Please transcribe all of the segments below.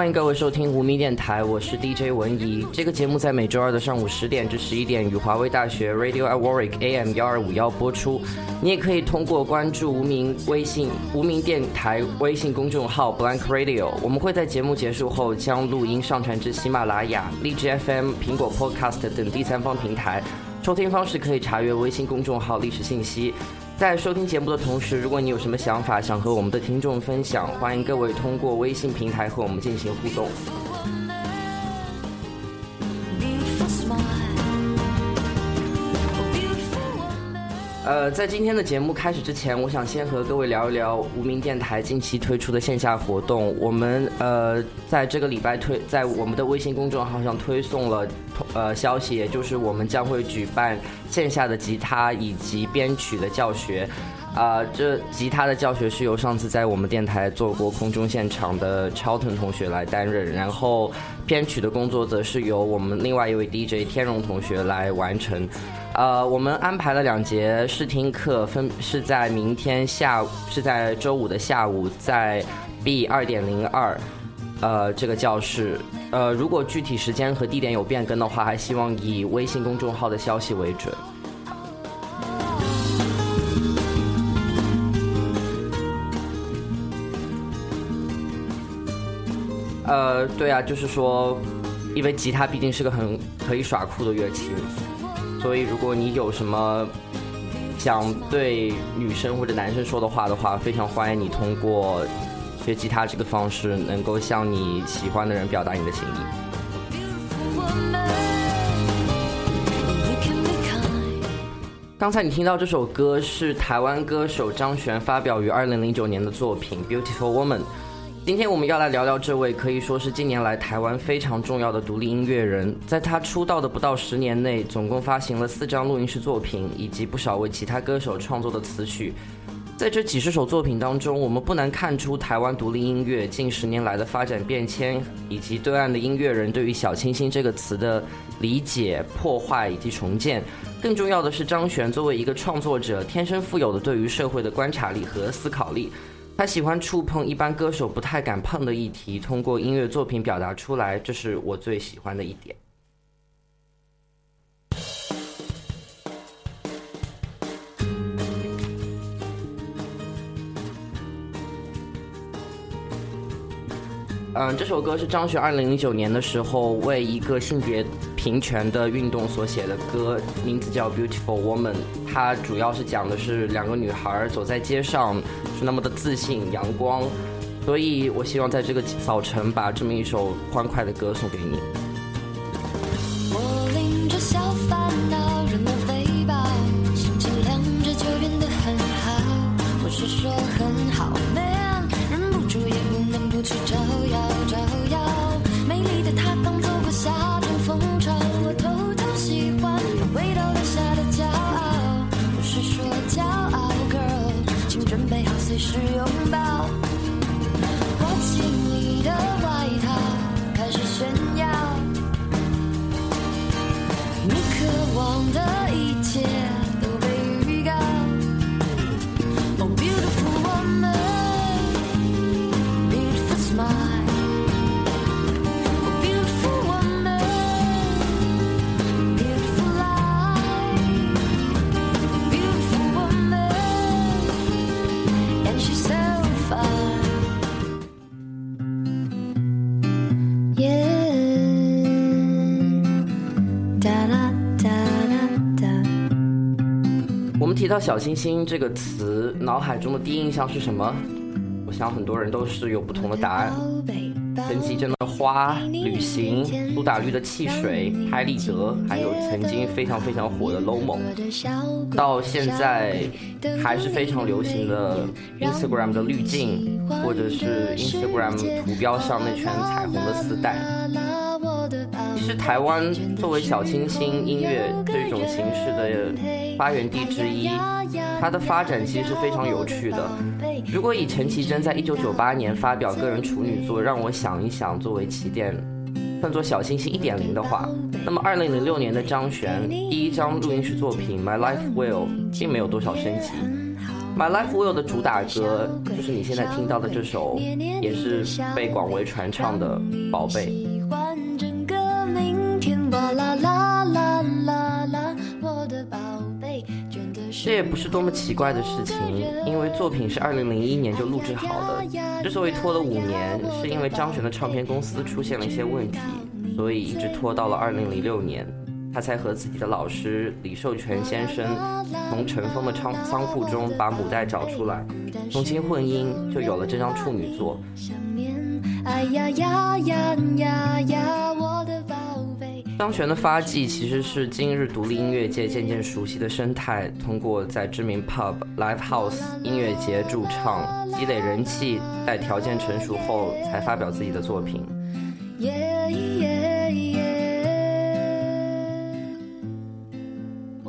欢迎各位收听无名电台，我是 DJ 文怡。这个节目在每周二的上午十点至十一点与华为大学 Radio at Warwick AM 幺二五幺播出。你也可以通过关注无名微信无名电台微信公众号 Blank Radio，我们会在节目结束后将录音上传至喜马拉雅、荔枝 FM、苹果 Podcast 等第三方平台。收听方式可以查阅微信公众号历史信息。在收听节目的同时，如果你有什么想法想和我们的听众分享，欢迎各位通过微信平台和我们进行互动。呃，在今天的节目开始之前，我想先和各位聊一聊无名电台近期推出的线下活动。我们呃在这个礼拜推在我们的微信公众号上推送了呃消息，也就是我们将会举办线下的吉他以及编曲的教学。啊、这吉他的教学是由上次在我们电台做过空中现场的超腾同学来担任，然后编曲的工作则是由我们另外一位 DJ 天荣同学来完成。呃，我们安排了两节试听课，分是在明天下午，是在周五的下午，在 B 二点零二，呃，这个教室。呃，如果具体时间和地点有变更的话，还希望以微信公众号的消息为准。呃，对啊，就是说，因为吉他毕竟是个很可以耍酷的乐器，所以如果你有什么想对女生或者男生说的话的话，非常欢迎你通过学吉他这个方式，能够向你喜欢的人表达你的情意。刚才你听到这首歌是台湾歌手张悬发表于二零零九年的作品《Beautiful Woman》。今天我们要来聊聊这位可以说是近年来台湾非常重要的独立音乐人。在他出道的不到十年内，总共发行了四张录音室作品，以及不少为其他歌手创作的词曲。在这几十首作品当中，我们不难看出台湾独立音乐近十年来的发展变迁，以及对岸的音乐人对于“小清新”这个词的理解、破坏以及重建。更重要的是，张悬作为一个创作者，天生富有的对于社会的观察力和思考力。他喜欢触碰一般歌手不太敢碰的议题，通过音乐作品表达出来，这是我最喜欢的一点。嗯，这首歌是张学二零零九年的时候为一个性别平权的运动所写的歌，名字叫《Beautiful Woman》。它主要是讲的是两个女孩走在街上是那么的自信、阳光，所以我希望在这个早晨把这么一首欢快的歌送给你。光的。到“小星星”这个词，脑海中的第一印象是什么？我想很多人都是有不同的答案。陈绮贞的花、旅行、苏打绿的汽水、拍立得，还有曾经非常非常火的 Lomo，到现在还是非常流行的 Instagram 的滤镜，或者是 Instagram 图标上那圈彩虹的丝带。其实台湾作为小清新音乐这种形式的发源地之一，它的发展其实是非常有趣的。如果以陈绮贞在一九九八年发表个人处女作《让我想一想》作为起点，算作小清新一点零的话，那么二零零六年的张悬第一张录音室作品《My Life Will》并没有多少升级，《My Life Will》的主打歌就是你现在听到的这首，也是被广为传唱的《宝贝》。这也不是多么奇怪的事情，因为作品是二零零一年就录制好的。之所以拖了五年，是因为张悬的唱片公司出现了一些问题，所以一直拖到了二零零六年，他才和自己的老师李寿全先生从尘封的仓仓库中把母带找出来，重新混音，就有了这张处女作。想念，哎呀呀呀呀，我张悬的发迹其实是今日独立音乐界渐渐熟悉的生态，通过在知名 pub、live house 音乐节驻唱，积累人气，待条件成熟后才发表自己的作品。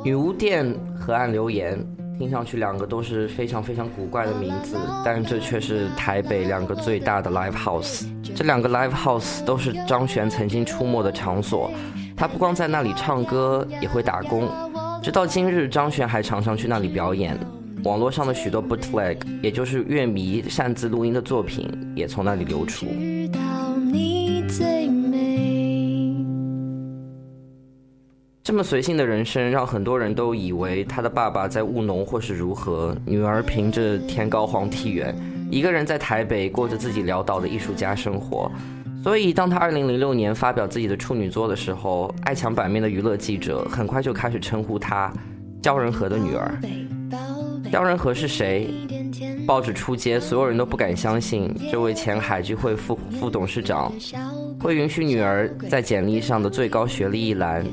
女巫店、河岸留言，听上去两个都是非常非常古怪的名字，但这却是台北两个最大的 live house。这两个 live house 都是张悬曾经出没的场所。他不光在那里唱歌，也会打工。直到今日，张悬还常常去那里表演。网络上的许多 bootleg，也就是乐迷擅自录音的作品，也从那里流出。这么随性的人生，让很多人都以为他的爸爸在务农或是如何，女儿凭着天高皇帝远，一个人在台北过着自己潦倒的艺术家生活。所以，当他二零零六年发表自己的处女作的时候，爱墙版面的娱乐记者很快就开始称呼他“焦仁和的女儿”。焦仁和是谁？报纸出街，所有人都不敢相信，这位前海居会副副董事长会允许女儿在简历上的最高学历一栏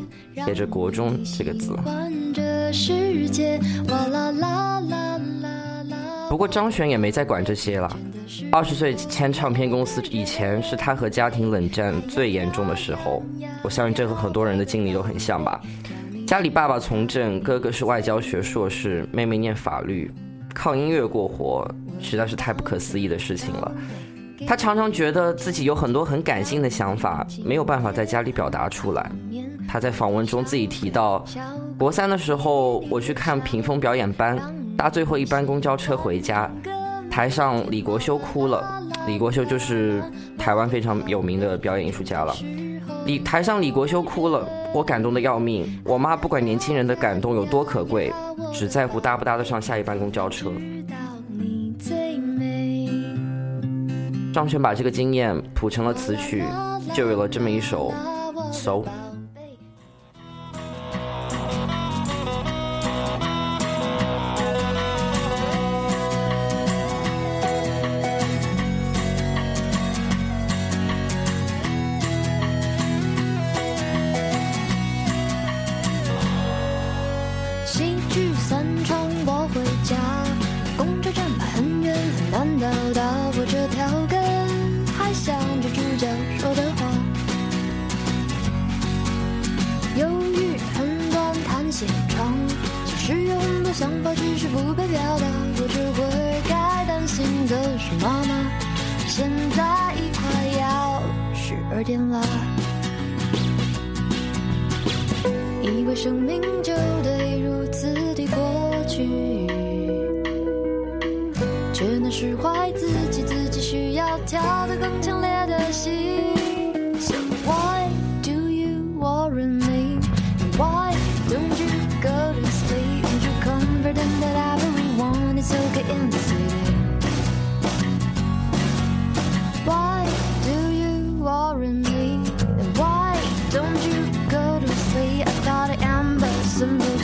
写着“国中”这个字。不过张悬也没再管这些了。二十岁签唱片公司以前是他和家庭冷战最严重的时候。我相信这和很多人的经历都很像吧。家里爸爸从政，哥哥是外交学硕士，妹妹念法律，靠音乐过活实在是太不可思议的事情了。他常常觉得自己有很多很感性的想法，没有办法在家里表达出来。他在访问中自己提到，国三的时候我去看屏风表演班。搭最后一班公交车回家，台上李国修哭了。李国修就是台湾非常有名的表演艺术家了。李台上李国修哭了，我感动的要命。我妈不管年轻人的感动有多可贵，只在乎搭不搭得上下一班公交车。张悬把这个经验谱成了词曲，就有了这么一首《So》。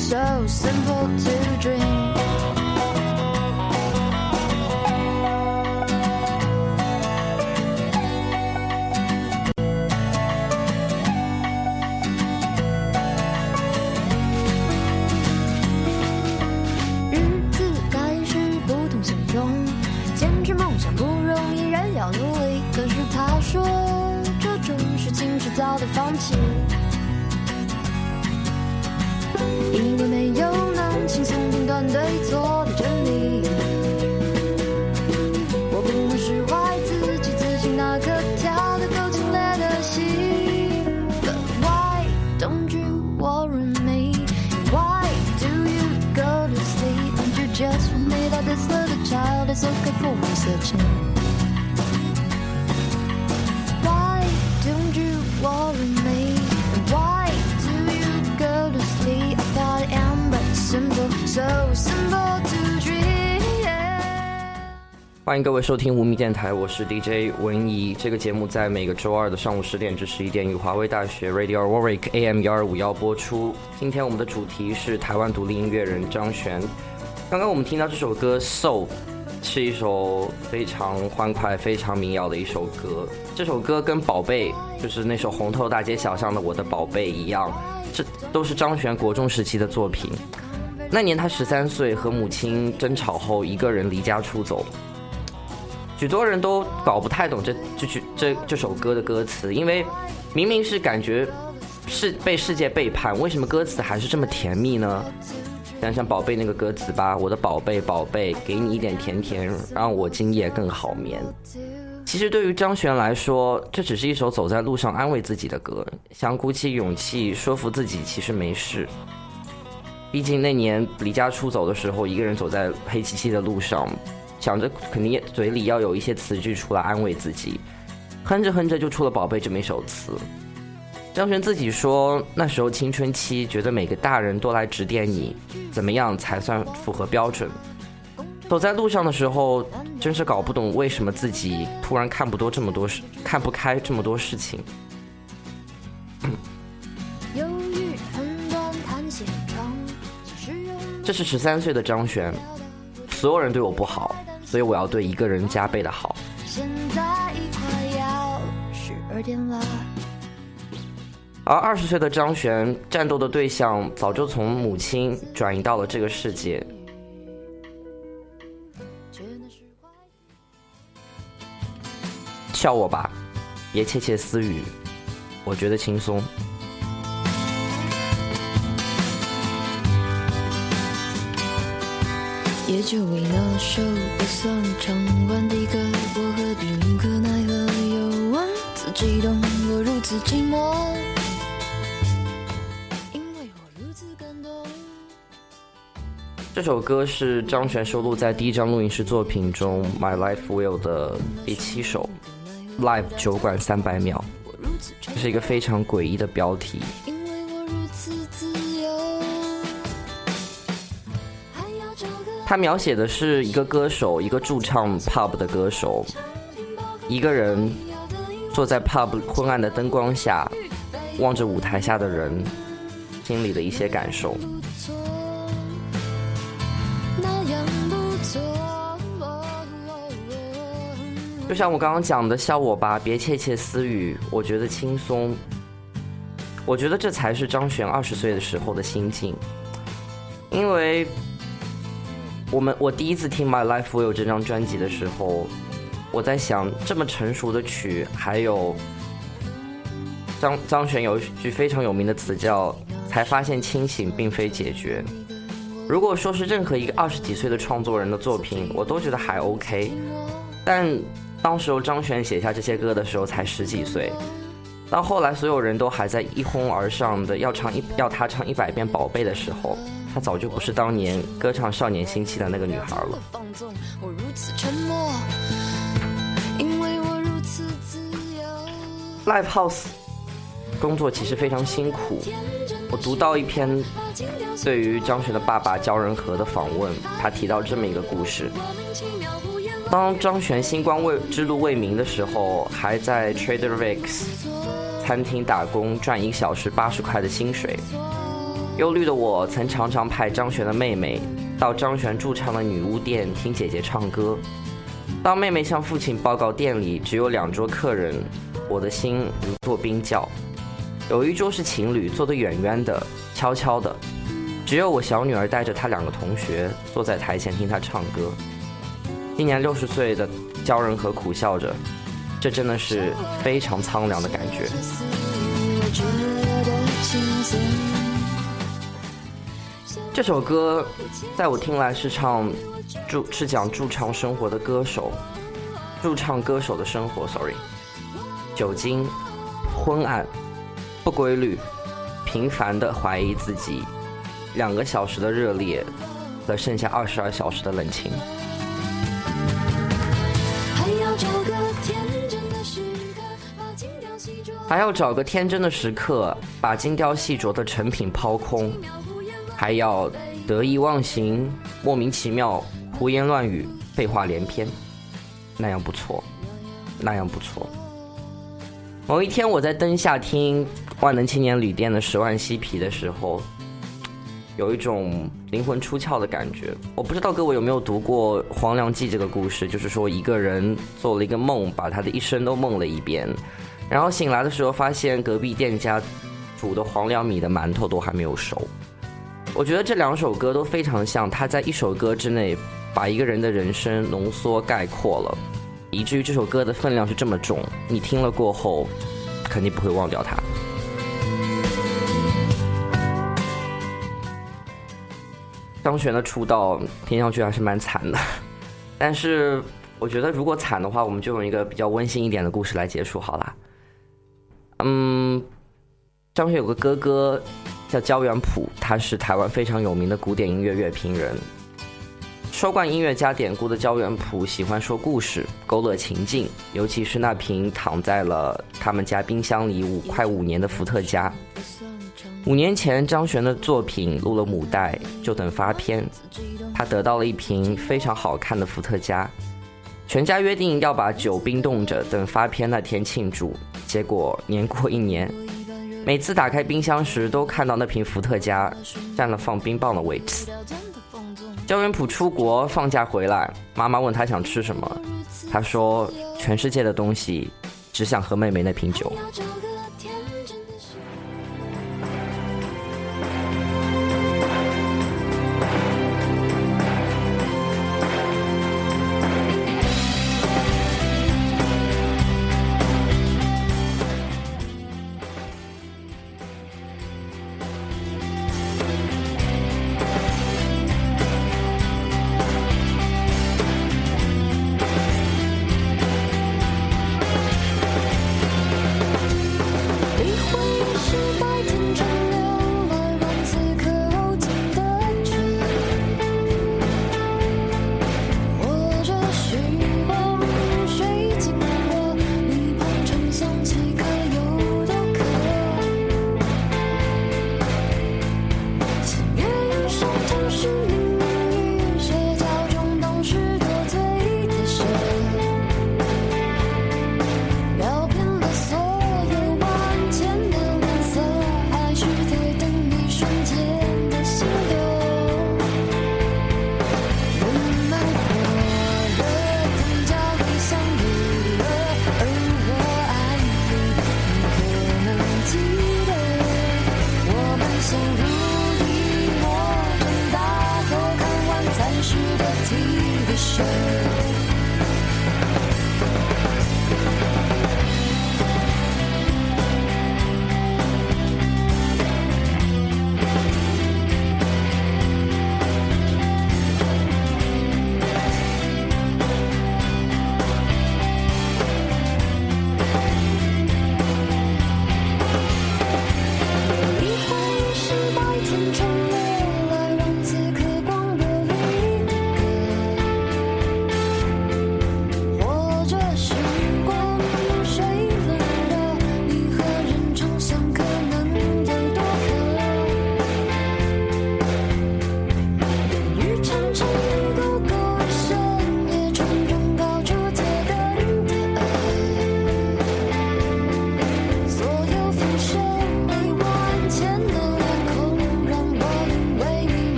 So simple to dream 欢迎各位收听无名电台，我是 DJ 文怡。这个节目在每个周二的上午十点至十一点，与华威大学 Radio Warwick AM 幺二五幺播出。今天我们的主题是台湾独立音乐人张悬。刚刚我们听到这首歌《So》，是一首非常欢快、非常民谣的一首歌。这首歌跟《宝贝》就是那首红透大街小巷的《我的宝贝》一样，这都是张悬国中时期的作品。那年他十三岁，和母亲争吵后，一个人离家出走。许多人都搞不太懂这这句这这首歌的歌词，因为明明是感觉是被世界背叛，为什么歌词还是这么甜蜜呢？想想宝贝那个歌词吧，我的宝贝宝贝，给你一点甜甜，让我今夜更好眠。其实对于张悬来说，这只是一首走在路上安慰自己的歌，想鼓起勇气说服自己其实没事。毕竟那年离家出走的时候，一个人走在黑漆漆的路上，想着肯定也嘴里要有一些词句出来安慰自己，哼着哼着就出了《宝贝》这么一首词。张悬自己说，那时候青春期，觉得每个大人都来指点你，怎么样才算符合标准。走在路上的时候，真是搞不懂为什么自己突然看不多这么多事，看不开这么多事情。这是十三岁的张悬，所有人对我不好，所以我要对一个人加倍的好。现在已快要十二点了。而二十岁的张璇，战斗的对象早就从母亲转移到了这个世界。笑我吧，别窃窃私语，我觉得轻松。也就为那首不算唱完的歌，我何必无可奈何？又问自己，懂我如此寂寞，因为我如此感动。这首歌是张悬收录在第一张录音室作品中《My Life Will》的第七首《Live 酒馆三百秒》，这是一个非常诡异的标题。它描写的是一个歌手，一个驻唱 pub 的歌手，一个人坐在 pub 昏暗的灯光下，望着舞台下的人，心里的一些感受。就像我刚刚讲的，笑我吧，别窃窃私语，我觉得轻松。我觉得这才是张悬二十岁的时候的心境，因为我们我第一次听《My Life Will》这张专辑的时候，我在想，这么成熟的曲，还有张张悬有一句非常有名的词叫“才发现清醒并非解决”。如果说是任何一个二十几岁的创作人的作品，我都觉得还 OK。但当时候张悬写下这些歌的时候才十几岁，到后来所有人都还在一哄而上的要唱一要他唱一百遍《宝贝》的时候，她早就不是当年歌唱少年心气的那个女孩了。Live House 工作其实非常辛苦。我读到一篇对于张悬的爸爸焦仁和的访问，他提到这么一个故事：当张悬星光未之路未明的时候，还在 Trader Vic's 餐厅打工，赚一个小时八十块的薪水。忧虑的我曾常常派张悬的妹妹到张悬驻唱的女巫店听姐姐唱歌。当妹妹向父亲报告店里只有两桌客人，我的心如坐冰窖。有一桌是情侣，坐得远远的，悄悄的，只有我小女儿带着她两个同学坐在台前听她唱歌。今年六十岁的焦仁和苦笑着，这真的是非常苍凉的感觉。这首歌在我听来是唱驻是讲驻唱生活的歌手，驻唱歌手的生活。Sorry，酒精、昏暗、不规律、频繁的怀疑自己，两个小时的热烈和剩下二十二小时的冷清。还要找个天真的时刻，把精雕细琢的成品抛空，还要得意忘形、莫名其妙、胡言乱语、废话连篇，那样不错，那样不错。某一天，我在灯下听万能青年旅店的《十万嬉皮》的时候，有一种灵魂出窍的感觉。我不知道各位有没有读过《黄粱记》这个故事，就是说一个人做了一个梦，把他的一生都梦了一遍。然后醒来的时候，发现隔壁店家煮的黄粱米的馒头都还没有熟。我觉得这两首歌都非常像，他在一首歌之内把一个人的人生浓缩概括了，以至于这首歌的分量是这么重，你听了过后肯定不会忘掉它。张悬的出道听上去还是蛮惨的，但是我觉得如果惨的话，我们就用一个比较温馨一点的故事来结束好了。嗯，张悬有个哥哥叫焦元溥，他是台湾非常有名的古典音乐乐评人。说惯音乐加典故的焦元溥喜欢说故事，勾勒情境，尤其是那瓶躺在了他们家冰箱里五快五年的伏特加。五年前，张悬的作品录了母带，就等发片。他得到了一瓶非常好看的伏特加。全家约定要把酒冰冻着，等发片那天庆祝。结果年过一年，每次打开冰箱时，都看到那瓶伏特加占了放冰棒的位置。焦元溥出国放假回来，妈妈问他想吃什么，他说：“全世界的东西，只想喝妹妹那瓶酒。”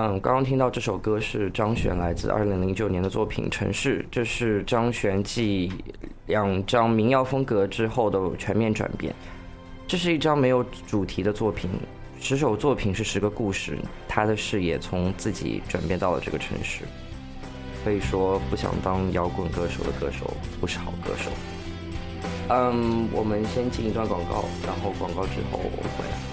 嗯，刚刚听到这首歌是张悬来自二零零九年的作品《城市》，这是张悬继两张民谣风格之后的全面转变。这是一张没有主题的作品，十首作品是十个故事，他的视野从自己转变到了这个城市。可以说，不想当摇滚歌手的歌手不是好歌手。嗯，我们先进一段广告，然后广告之后我回来。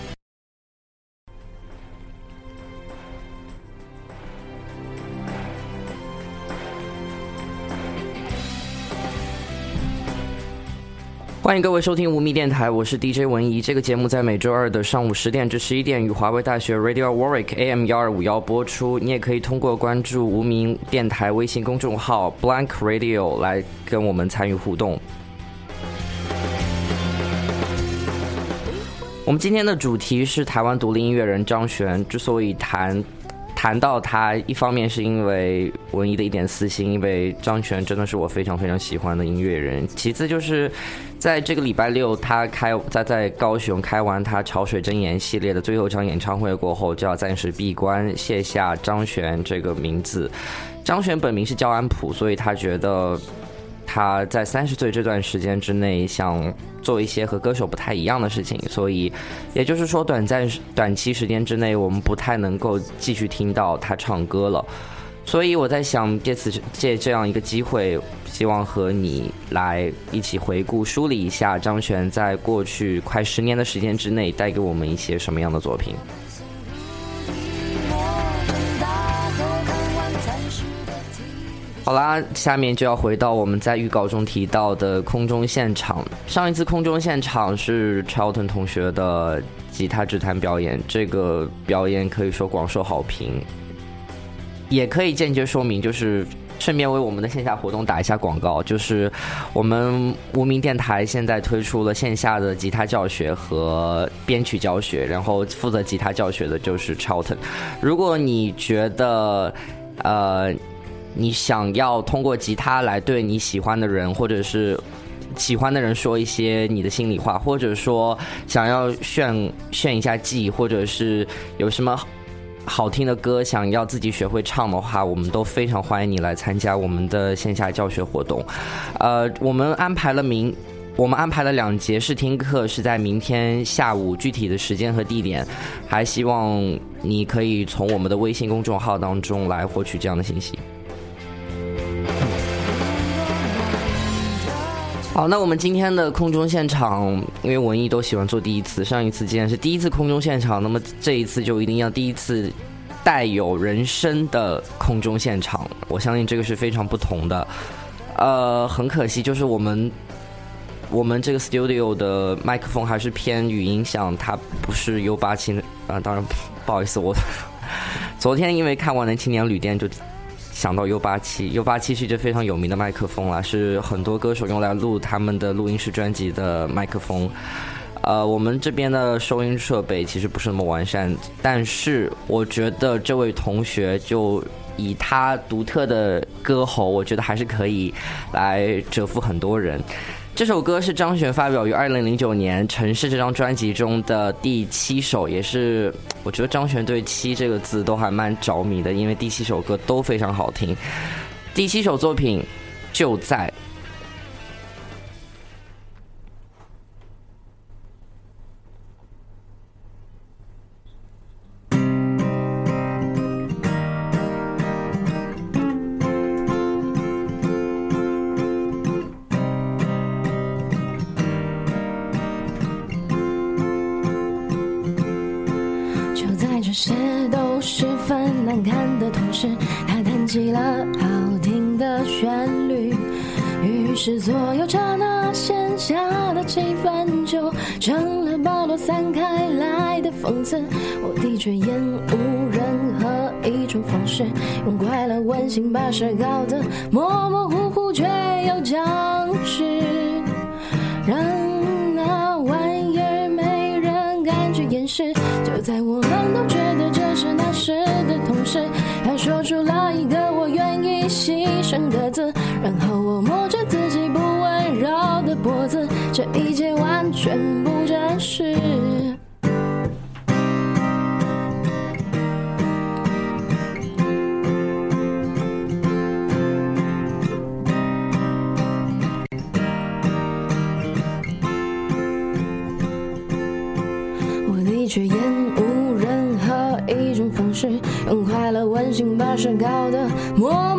欢迎各位收听无名电台，我是 DJ 文怡。这个节目在每周二的上午十点至十一点，与华为大学 Radio Warwick AM 幺二五幺播出。你也可以通过关注无名电台微信公众号 Blank Radio 来跟我们参与互动。我们今天的主题是台湾独立音乐人张悬。之所以谈谈到他，一方面是因为文艺的一点私心，因为张悬真的是我非常非常喜欢的音乐人。其次就是。在这个礼拜六，他开他在高雄开完他潮水真言系列的最后一场演唱会过后，就要暂时闭关，卸下张悬这个名字。张悬本名是焦安普，所以他觉得他在三十岁这段时间之内，想做一些和歌手不太一样的事情。所以，也就是说，短暂短期时间之内，我们不太能够继续听到他唱歌了。所以我在想，借此借这样一个机会。希望和你来一起回顾、梳理一下张悬在过去快十年的时间之内带给我们一些什么样的作品。好啦，下面就要回到我们在预告中提到的空中现场。上一次空中现场是 Charlton 同学的吉他指弹表演，这个表演可以说广受好评，也可以间接说明就是。顺便为我们的线下活动打一下广告，就是我们无名电台现在推出了线下的吉他教学和编曲教学，然后负责吉他教学的就是 Charlton。如果你觉得呃你想要通过吉他来对你喜欢的人或者是喜欢的人说一些你的心里话，或者说想要炫炫一下技，或者是有什么。好听的歌，想要自己学会唱的话，我们都非常欢迎你来参加我们的线下教学活动。呃，我们安排了明，我们安排了两节试听课，是在明天下午，具体的时间和地点，还希望你可以从我们的微信公众号当中来获取这样的信息。好，那我们今天的空中现场，因为文艺都喜欢做第一次，上一次既然是第一次空中现场，那么这一次就一定要第一次带有人声的空中现场。我相信这个是非常不同的。呃，很可惜，就是我们我们这个 studio 的麦克风还是偏语音响，它不是 U 八七啊。当然，不好意思，我 昨天因为看完了《青年旅店》就。想到 U 八七，U 八七是一支非常有名的麦克风啦，是很多歌手用来录他们的录音室专辑的麦克风。呃，我们这边的收音设备其实不是那么完善，但是我觉得这位同学就以他独特的歌喉，我觉得还是可以来折服很多人。这首歌是张悬发表于二零零九年《城市》这张专辑中的第七首，也是我觉得张悬对“七”这个字都还蛮着迷的，因为第七首歌都非常好听。第七首作品就在。起了好听的旋律，于是所有刹那闲暇的气氛，就成了暴露散开来的讽刺。我的确厌恶任何一种方式，用快乐温馨把事搞得模模糊糊却又僵持，让那玩意儿没人敢去掩饰。就在我们都觉得这是那时的同时，还说出了一个一生的字，然后我摸着自己不温柔的脖子，这一切完全不真实。我你却厌恶任何一种方式，用快乐温馨把事搞得模糊。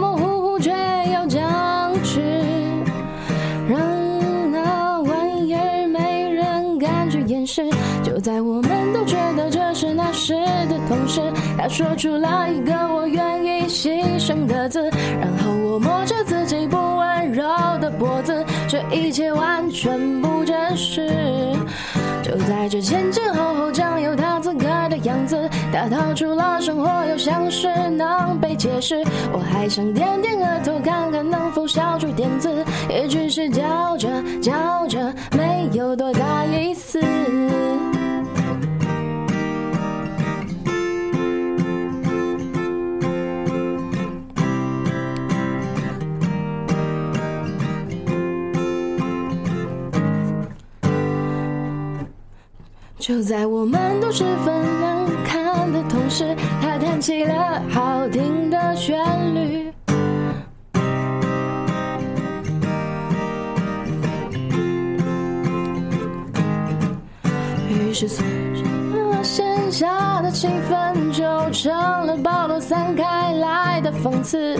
说出了一个我愿意牺牲的字，然后我摸着自己不温柔的脖子，这一切完全不真实。就在这前前后后将有他自个儿的样子，他逃出了生活，又像是能被解释。我还想点点额头，看看能否笑出点子，也只是叫着叫着，没有多大意思。就在我们都十分难堪的同时，他弹起了好听的旋律。于是，线下的气氛就成了暴露散开来的讽刺。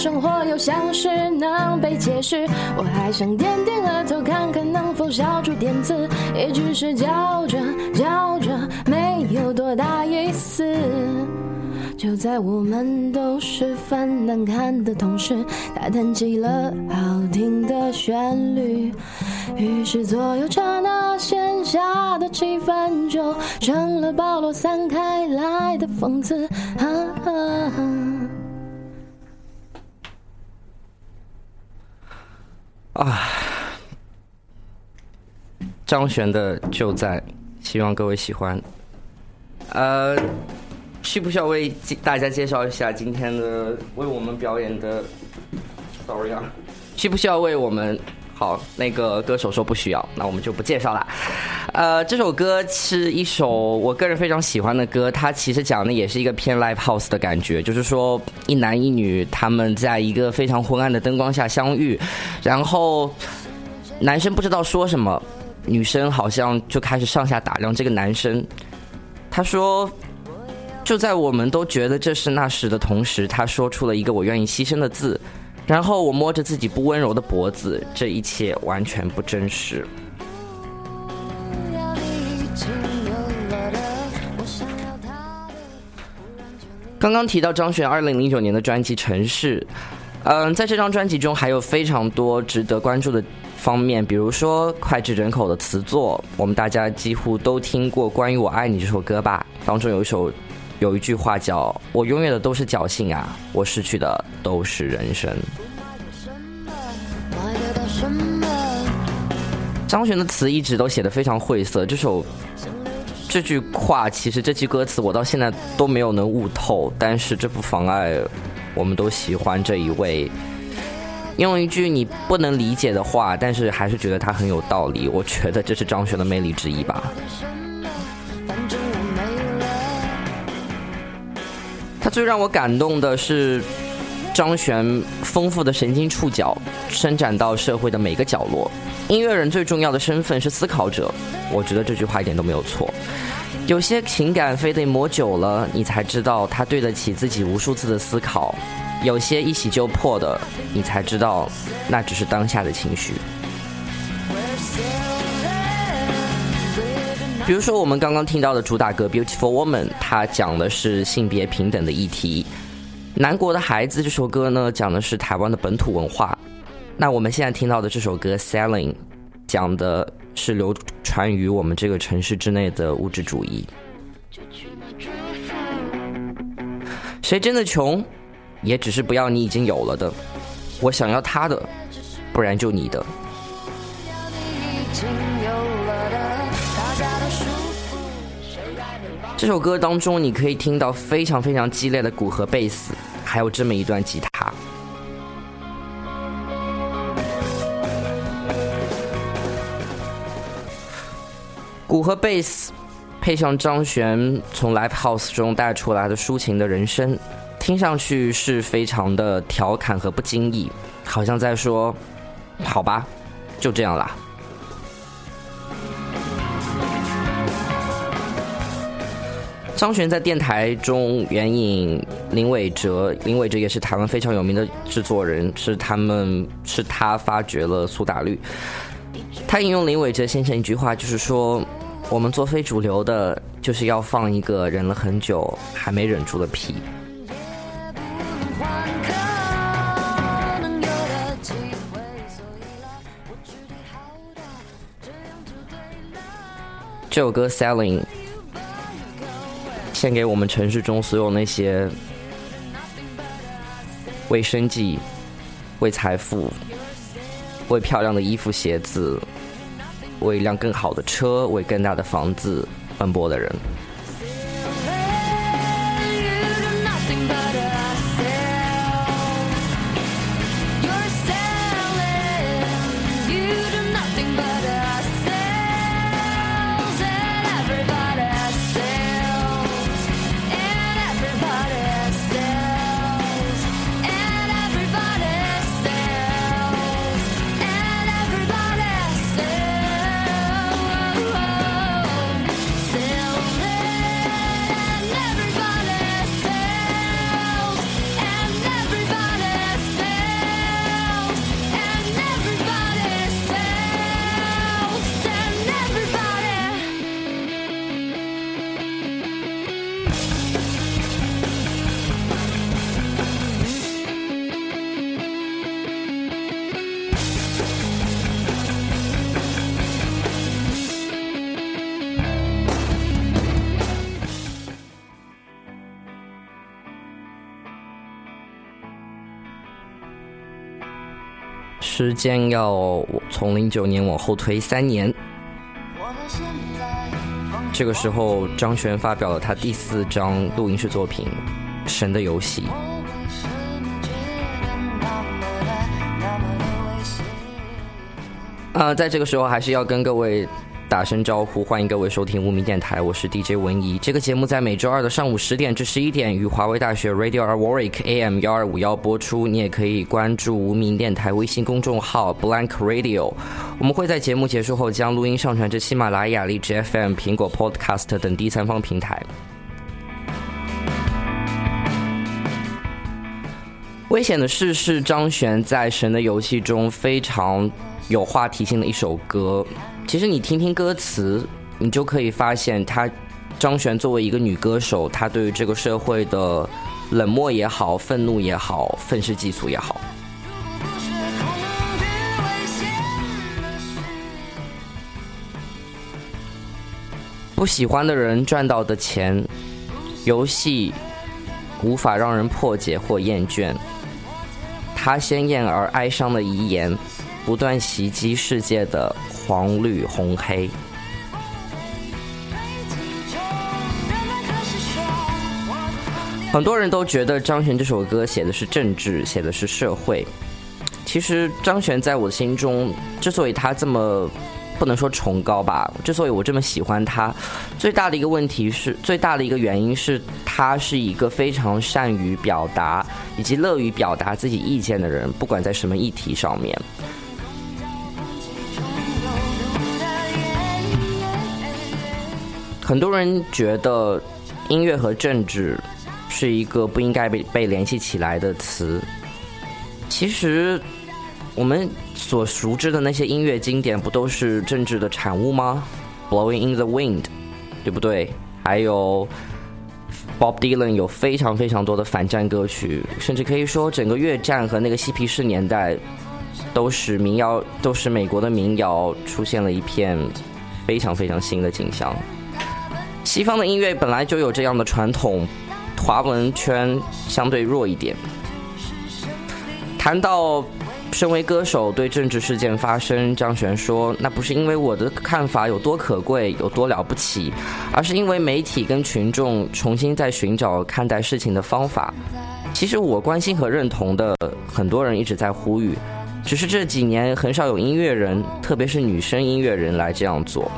生活，又像是能被解释。我还想点点额头，看看能否笑出点刺，也只是叫着叫着，没有多大意思。就在我们都十分难看的同时，他弹起了好听的旋律，于是左右刹那线下的气氛就成了暴露散开来的讽刺。啊啊啊啊张悬的就在，希望各位喜欢。呃，需不需要为大家介绍一下今天的为我们表演的？Sorry 啊，需不需要为我们？好，那个歌手说不需要，那我们就不介绍了。呃，这首歌是一首我个人非常喜欢的歌，它其实讲的也是一个偏 live house 的感觉，就是说一男一女他们在一个非常昏暗的灯光下相遇，然后男生不知道说什么，女生好像就开始上下打量这个男生。他说，就在我们都觉得这是那时的同时，他说出了一个我愿意牺牲的字。然后我摸着自己不温柔的脖子，这一切完全不真实。刚刚提到张悬二零零九年的专辑《城市》，嗯，在这张专辑中还有非常多值得关注的方面，比如说脍炙人口的词作，我们大家几乎都听过《关于我爱你》这首歌吧？当中有一首。有一句话叫“我永远的都是侥幸啊，我失去的都是人生”。张悬的词一直都写的非常晦涩，这首这句话其实这句歌词我到现在都没有能悟透，但是这不妨碍我们都喜欢这一位用一句你不能理解的话，但是还是觉得他很有道理。我觉得这是张悬的魅力之一吧。最让我感动的是张悬丰富的神经触角，伸展到社会的每个角落。音乐人最重要的身份是思考者，我觉得这句话一点都没有错。有些情感非得磨久了，你才知道它对得起自己无数次的思考；有些一洗就破的，你才知道那只是当下的情绪。比如说，我们刚刚听到的主打歌《Beautiful Woman》，它讲的是性别平等的议题；《南国的孩子》这首歌呢，讲的是台湾的本土文化。那我们现在听到的这首歌《Selling》，讲的是流传于我们这个城市之内的物质主义。谁真的穷，也只是不要你已经有了的。我想要他的，不然就你的。这首歌当中，你可以听到非常非常激烈的鼓和贝斯，还有这么一段吉他。鼓和贝斯配上张悬从 Live House 中带出来的抒情的人声，听上去是非常的调侃和不经意，好像在说：“好吧，就这样啦。”张悬在电台中援引林伟哲，林伟哲也是台湾非常有名的制作人，是他们是他发掘了苏打绿。他引用林伟哲先生一句话，就是说：“我们做非主流的，就是要放一个忍了很久还没忍住的屁。”这首歌《Selling》。献给我们城市中所有那些为生计、为财富、为漂亮的衣服鞋子、为一辆更好的车、为更大的房子奔波的人。先要从零九年往后推三年，这个时候张悬发表了他第四张录音室作品《神的游戏》。啊，在这个时候还是要跟各位。打声招呼，欢迎各位收听无名电台，我是 DJ 文怡。这个节目在每周二的上午十点至十一点，与华为大学 Radio Warwick AM 幺二五幺播出。你也可以关注无名电台微信公众号 Blank Radio。我们会在节目结束后将录音上传至喜马拉雅、荔枝 FM、苹果 Podcast 等第三方平台。危险的事是张悬在《神的游戏》中非常有话题性的一首歌。其实你听听歌词，你就可以发现，她张悬作为一个女歌手，她对于这个社会的冷漠也好、愤怒也好、愤世嫉俗也好，不喜欢的人赚到的钱，游戏无法让人破解或厌倦，他鲜艳而哀伤的遗言，不断袭击世界的。黄绿红黑，很多人都觉得张悬这首歌写的是政治，写的是社会。其实张悬在我心中，之所以他这么不能说崇高吧，之所以我这么喜欢他，最大的一个问题是，最大的一个原因是他是一个非常善于表达以及乐于表达自己意见的人，不管在什么议题上面。很多人觉得音乐和政治是一个不应该被被联系起来的词。其实，我们所熟知的那些音乐经典，不都是政治的产物吗？Blowing in the Wind，对不对？还有 Bob Dylan 有非常非常多的反战歌曲，甚至可以说，整个越战和那个嬉皮士年代，都使民谣，都使美国的民谣出现了一片非常非常新的景象。西方的音乐本来就有这样的传统，华文圈相对弱一点。谈到身为歌手对政治事件发声，张悬说：“那不是因为我的看法有多可贵、有多了不起，而是因为媒体跟群众重新在寻找看待事情的方法。其实我关心和认同的很多人一直在呼吁，只是这几年很少有音乐人，特别是女生音乐人来这样做。”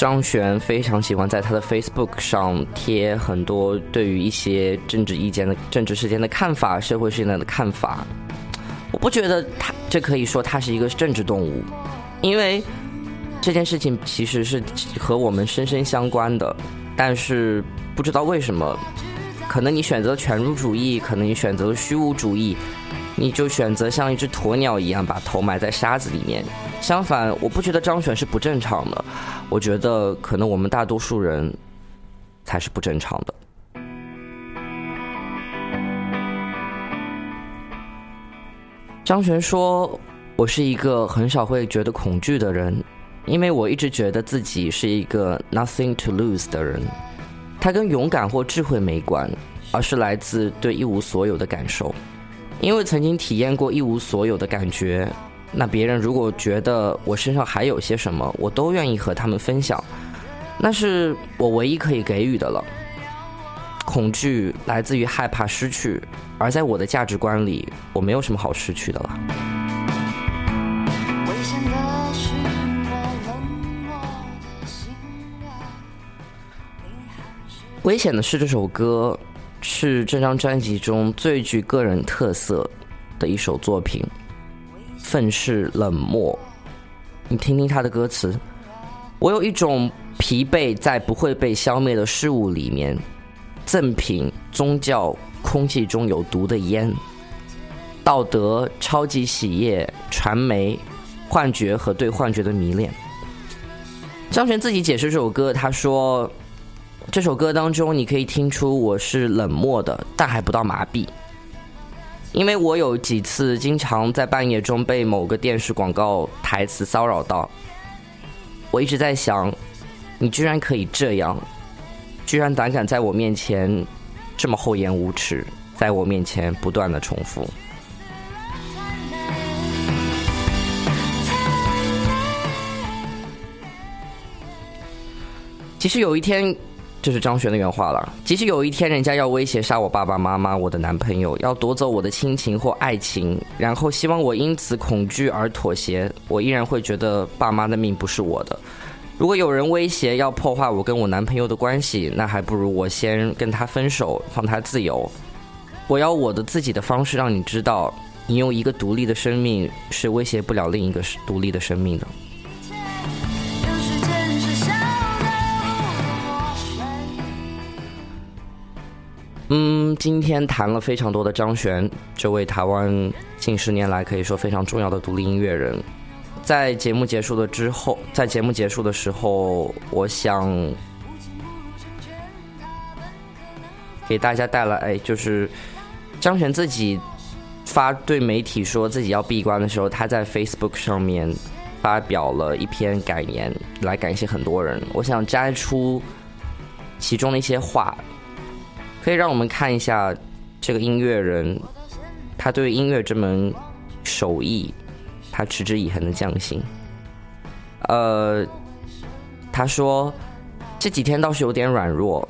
张悬非常喜欢在他的 Facebook 上贴很多对于一些政治意见的政治事件的看法、社会事件的看法。我不觉得他这可以说他是一个政治动物，因为这件事情其实是和我们深深相关的。但是不知道为什么，可能你选择权儒主义，可能你选择了虚无主义，你就选择像一只鸵鸟一样把头埋在沙子里面。相反，我不觉得张悬是不正常的。我觉得可能我们大多数人才是不正常的。张悬说：“我是一个很少会觉得恐惧的人，因为我一直觉得自己是一个 nothing to lose 的人。它跟勇敢或智慧没关，而是来自对一无所有的感受。因为曾经体验过一无所有的感觉。”那别人如果觉得我身上还有些什么，我都愿意和他们分享。那是我唯一可以给予的了。恐惧来自于害怕失去，而在我的价值观里，我没有什么好失去的了。危险的是这首歌，是这张专辑中最具个人特色的一首作品。愤世冷漠，你听听他的歌词。我有一种疲惫，在不会被消灭的事物里面，赠品、宗教、空气中有毒的烟、道德、超级喜悦、传媒、幻觉和对幻觉的迷恋。张悬自己解释这首歌，他说：“这首歌当中，你可以听出我是冷漠的，但还不到麻痹。”因为我有几次经常在半夜中被某个电视广告台词骚扰到，我一直在想，你居然可以这样，居然胆敢在我面前这么厚颜无耻，在我面前不断的重复。其实有一天。这是张悬的原话了。即使有一天人家要威胁杀我爸爸妈妈、我的男朋友，要夺走我的亲情或爱情，然后希望我因此恐惧而妥协，我依然会觉得爸妈的命不是我的。如果有人威胁要破坏我跟我男朋友的关系，那还不如我先跟他分手，放他自由。我要我的自己的方式让你知道，你用一个独立的生命是威胁不了另一个独立的生命的。嗯，今天谈了非常多的张悬，这位台湾近十年来可以说非常重要的独立音乐人。在节目结束了之后，在节目结束的时候，我想给大家带来，哎，就是张悬自己发对媒体说自己要闭关的时候，他在 Facebook 上面发表了一篇感言，来感谢很多人。我想摘出其中的一些话。可以让我们看一下这个音乐人，他对音乐这门手艺，他持之以恒的匠心。呃，他说这几天倒是有点软弱，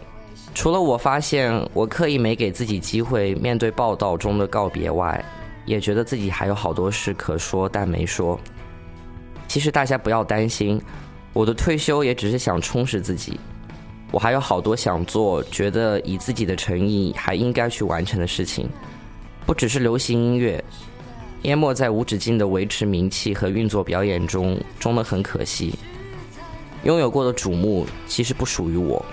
除了我发现我刻意没给自己机会面对报道中的告别外，也觉得自己还有好多事可说但没说。其实大家不要担心，我的退休也只是想充实自己。我还有好多想做，觉得以自己的诚意还应该去完成的事情，不只是流行音乐，淹没在无止境的维持名气和运作表演中，真的很可惜。拥有过的瞩目其实不属于我。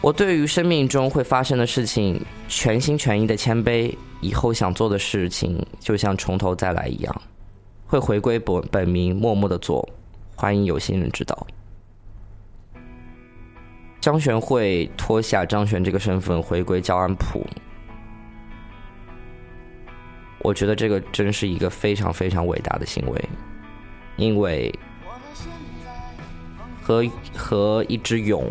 我对于生命中会发生的事情，全心全意的谦卑。以后想做的事情，就像从头再来一样，会回归本本名，默默的做。欢迎有心人指导。张悬会脱下张悬这个身份回归教安普，我觉得这个真是一个非常非常伟大的行为，因为和和一只蛹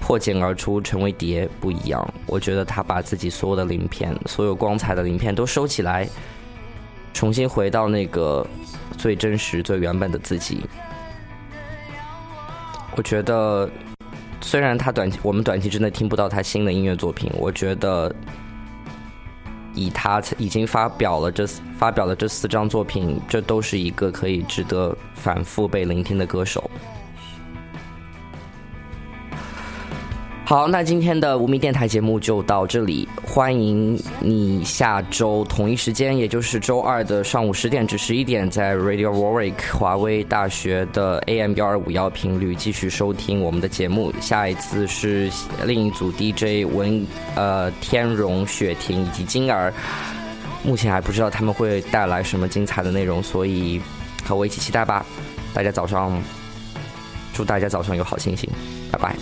破茧而出成为蝶不一样，我觉得他把自己所有的鳞片，所有光彩的鳞片都收起来，重新回到那个最真实、最原本的自己。我觉得，虽然他短期我们短期之内听不到他新的音乐作品，我觉得以他已经发表了这发表了这四张作品，这都是一个可以值得反复被聆听的歌手。好，那今天的无名电台节目就到这里，欢迎你下周同一时间，也就是周二的上午十点至十一点，在 Radio Warwick 华威大学的 AM 幺二五幺频率继续收听我们的节目。下一次是另一组 DJ 文呃天荣、雪婷以及金儿，目前还不知道他们会带来什么精彩的内容，所以和我一起期待吧。大家早上，祝大家早上有好心情，拜拜。